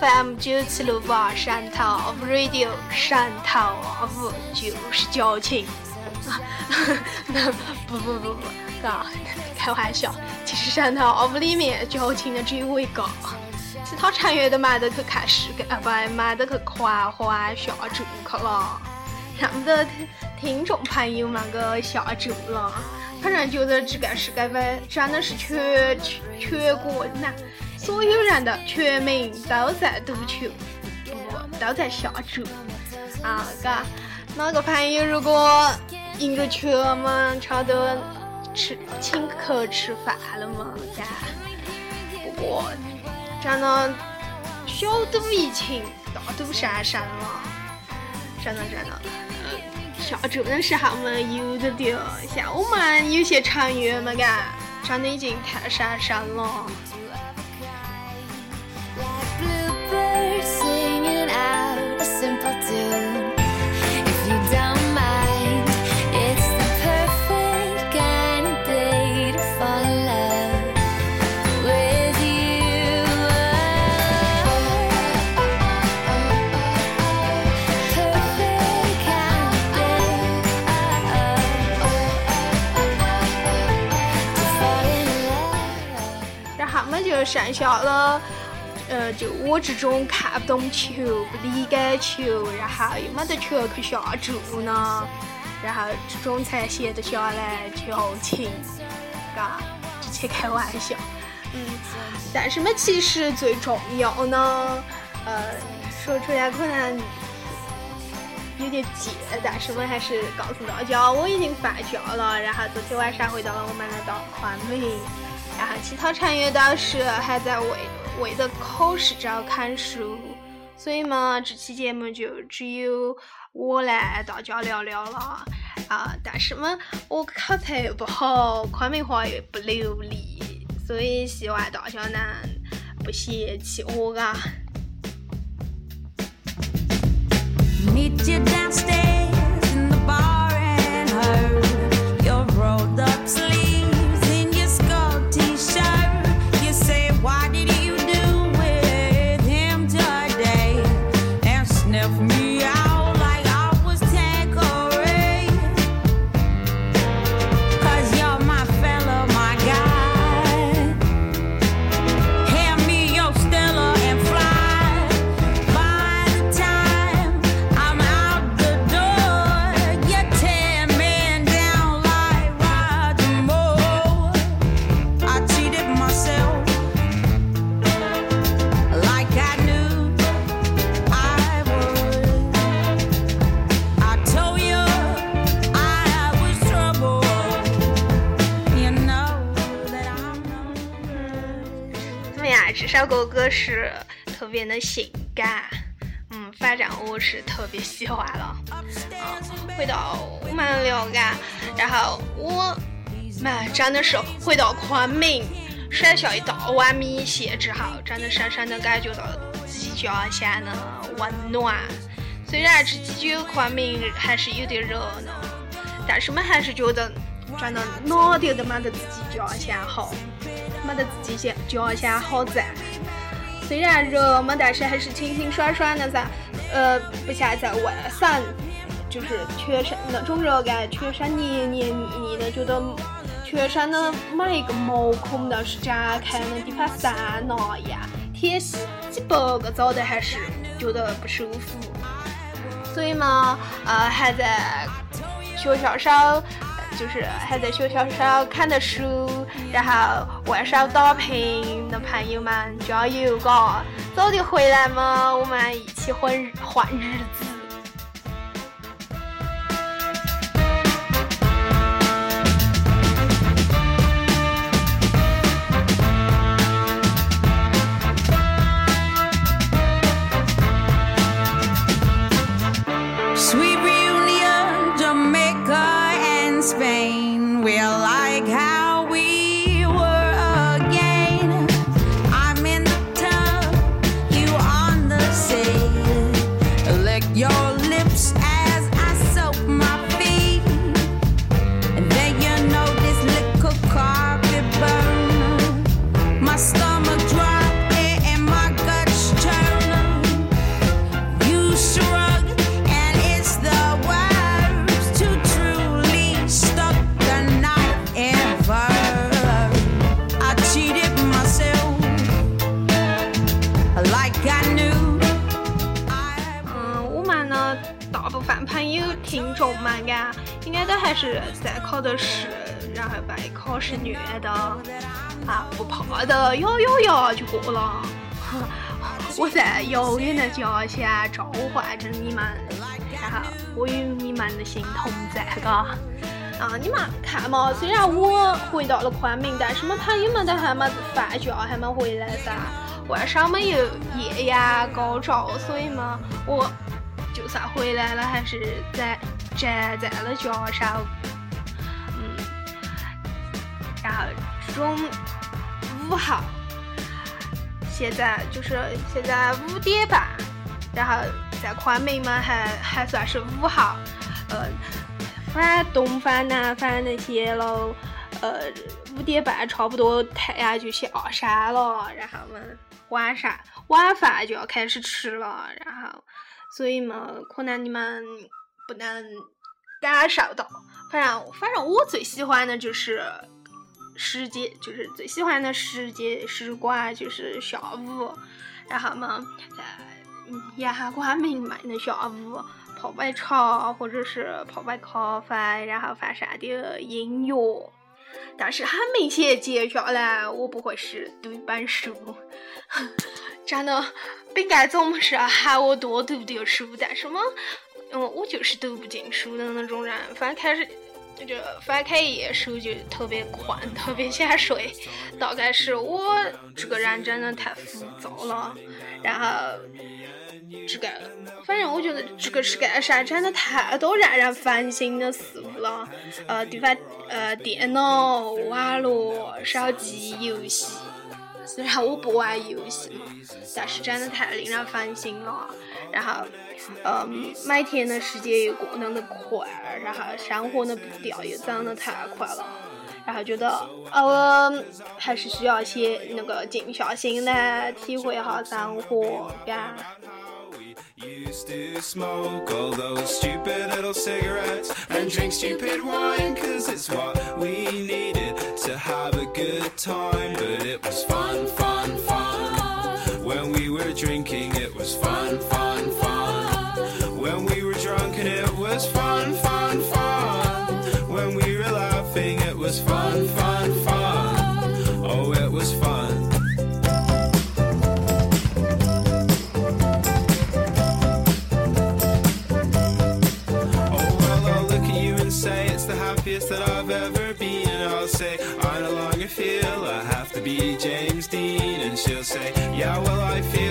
FM 九七六八汕头 Radio 汕头五就是矫情。那不不不不，嘎，开玩笑。其实汕头五里面矫情的只有我一个，其他成员都忙得去看世界，啊不，忙得去狂欢下注去了，让不得听众朋友们个下注了。反正觉得这个世界杯真的是全全国男。所有人的全民都在赌球，不都在下注啊！嘎，哪个朋友如果赢个球嘛，差不多吃请客吃饭了嘛？嘎，不过真的小赌怡情，大赌伤身了，真的真的。下注的时候嘛，有的丢，像我们有些成员嘛，嘎，真的已经太伤身了。剩下了，呃，就我这种看不懂球、不理解球，然后又没得球去下注呢，然后这种才闲得下来矫情，嘎，这些开玩笑，嗯，但是嘛，其实最重要呢，呃，说出来可能有点贱，但是我还是告诉大家，我已经放假了，然后昨天晚上回到了我们的大昆明。然后其他成员都是还在为为的考试找看书，所以嘛，这期节目就只有我来大家聊聊了啊！但是嘛，我口才又不好，昆明话又不流利，所以希望大家能不嫌弃我啊。这首歌是特别的性感，嗯，反正我是特别喜欢了。嗯，回到我们聊嘎，然后我们真的是回到昆明，甩下一大碗米线之后，真的深深的感觉到自己家乡的温暖。虽然这几天昆明还是有点热闹，但是我们还是觉得真的哪点都没得自己家乡好。没得自己家家乡好在，虽然热嘛，但是还是清清爽爽的噻。呃，不像在外省，就是全身那种热感，全身黏黏腻腻的，觉得全身的每一个毛孔都是展开的地方散那样，天洗几百个澡都还是觉得不舒服。所以嘛，呃，还在学校上。就是还在学校上看的书，然后外省打拼的朋友们加油嘎！早点回来嘛，我们一起混换日子。考的是，然后被考试虐的，啊，不怕的，摇摇摇就过了。我在遥远的家乡召唤着你们，然后我与你们的心同在，嘎。啊，你们看嘛，虽然我回到了昆明，但是我朋友们都还没放假，还没回来噻。晚上没有艳阳高照，所以嘛，我就算回来了，还是在站在了家上。然后这种五号，现在就是现在五点半，然后在昆明嘛，还还算是五号，呃。反东方、南方那些喽，呃，五点半差不多太阳就下山了，然后嘛，晚上晚饭就要开始吃了，然后，所以嘛，可能你们不能感受到。反正反正我最喜欢的就是时间，就是最喜欢的时间时光就是下午，然后嘛，在阳光明媚的下午。泡杯茶，或者是泡杯咖啡，然后放上点音乐。但是很明显，接下来我不会是读一本书。真的，饼干总是喊我多读点书，但是嘛，嗯，我就是读不进书的那种人。反正开始，就翻开一页书就特别困，特别想睡。大概是我这个人真的太浮躁了，然后。这个，反正我觉得这个世界上真的太多让人烦心的事物了。呃，地方，呃，电脑、网络、手机游戏。虽然我不玩游戏嘛，但是真的太令人烦心了。然后，嗯，每天的时间又过得那么快，然后生活的步调又走得太快了。然后觉得，呃，还是需要些那个静下心来体会一下生活嘎。Used to smoke all those stupid little she'll say, Yeah, well, I feel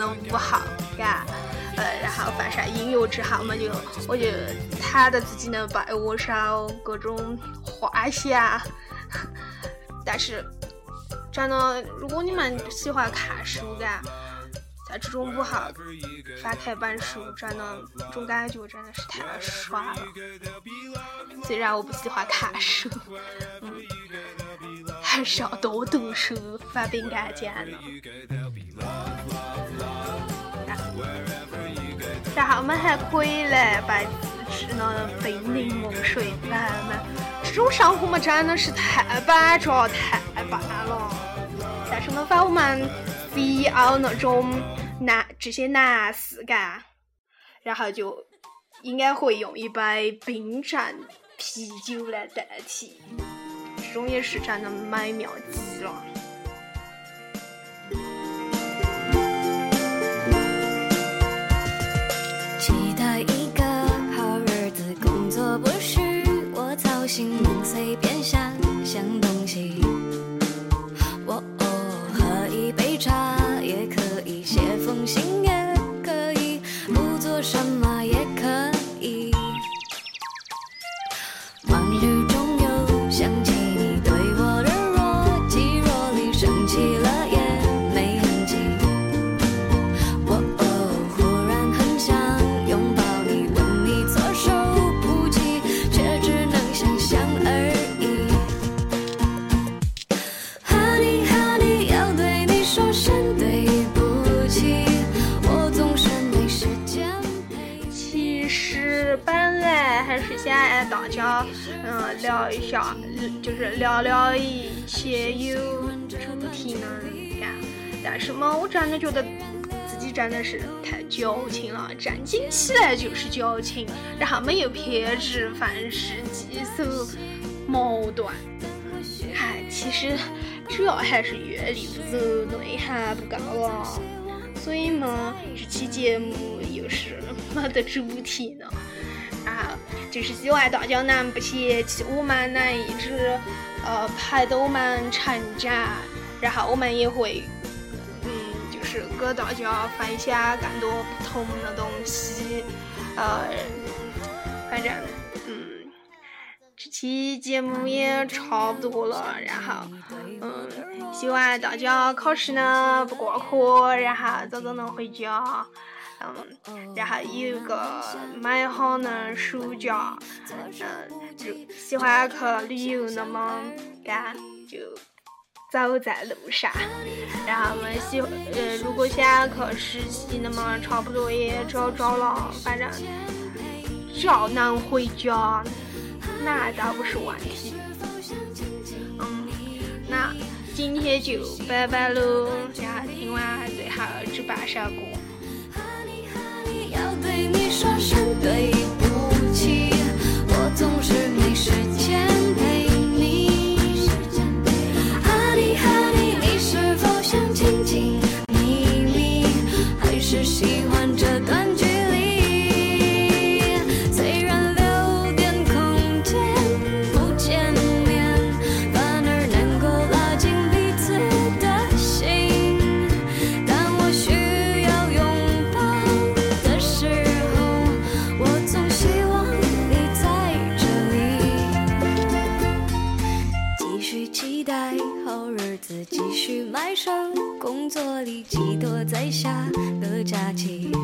买妙的不好，嘎。呃，然后放上音乐之后嘛，就我就躺在自己的被窝上，各种幻想。但是，真的，如果你们喜欢看书的，在这种午后翻开本书，真的，这种感觉真的是太爽了。虽然我不喜欢看书，嗯，还是要多读书，发饼干讲的。然后我们还可以来把自制了冰柠檬水饭嘛，这种生活嘛真的是太板着太棒了。但是没法我们非要那种男这些男士干，然后就应该会用一杯冰镇啤酒来代替，中业史上的麦秒级了。期待一个好日子，工作不是我操心，能随便想想东西。我、哦、喝一杯茶，也可以写封信给。就是聊聊一些有主题呢，干。但是嘛，我真的觉得自己真的是太矫情了，正经起来就是矫情，然后没有偏执，凡事记仇，矛盾。嗨，其实主要还是阅历不足，内涵不够啊。所以嘛，这期节目又是没得主题呢。就是希望大家能不嫌弃我们能一直呃陪着我们成长，然后我们也会嗯就是给大家分享更多不同的东西，呃，反正嗯这期节目也差不多了，然后嗯希望大家考试呢不挂科，然后早早能回家。嗯，然后有一个美好的暑假，嗯，就喜欢去旅游那么干，就走在路上。然后我们喜，呃，如果想去实习，那么差不多也找着了，反正只要能回家，那倒不是问题。嗯，那今天就拜拜喽，然后听完最后这半首歌。对你说声对不起，在下个假期。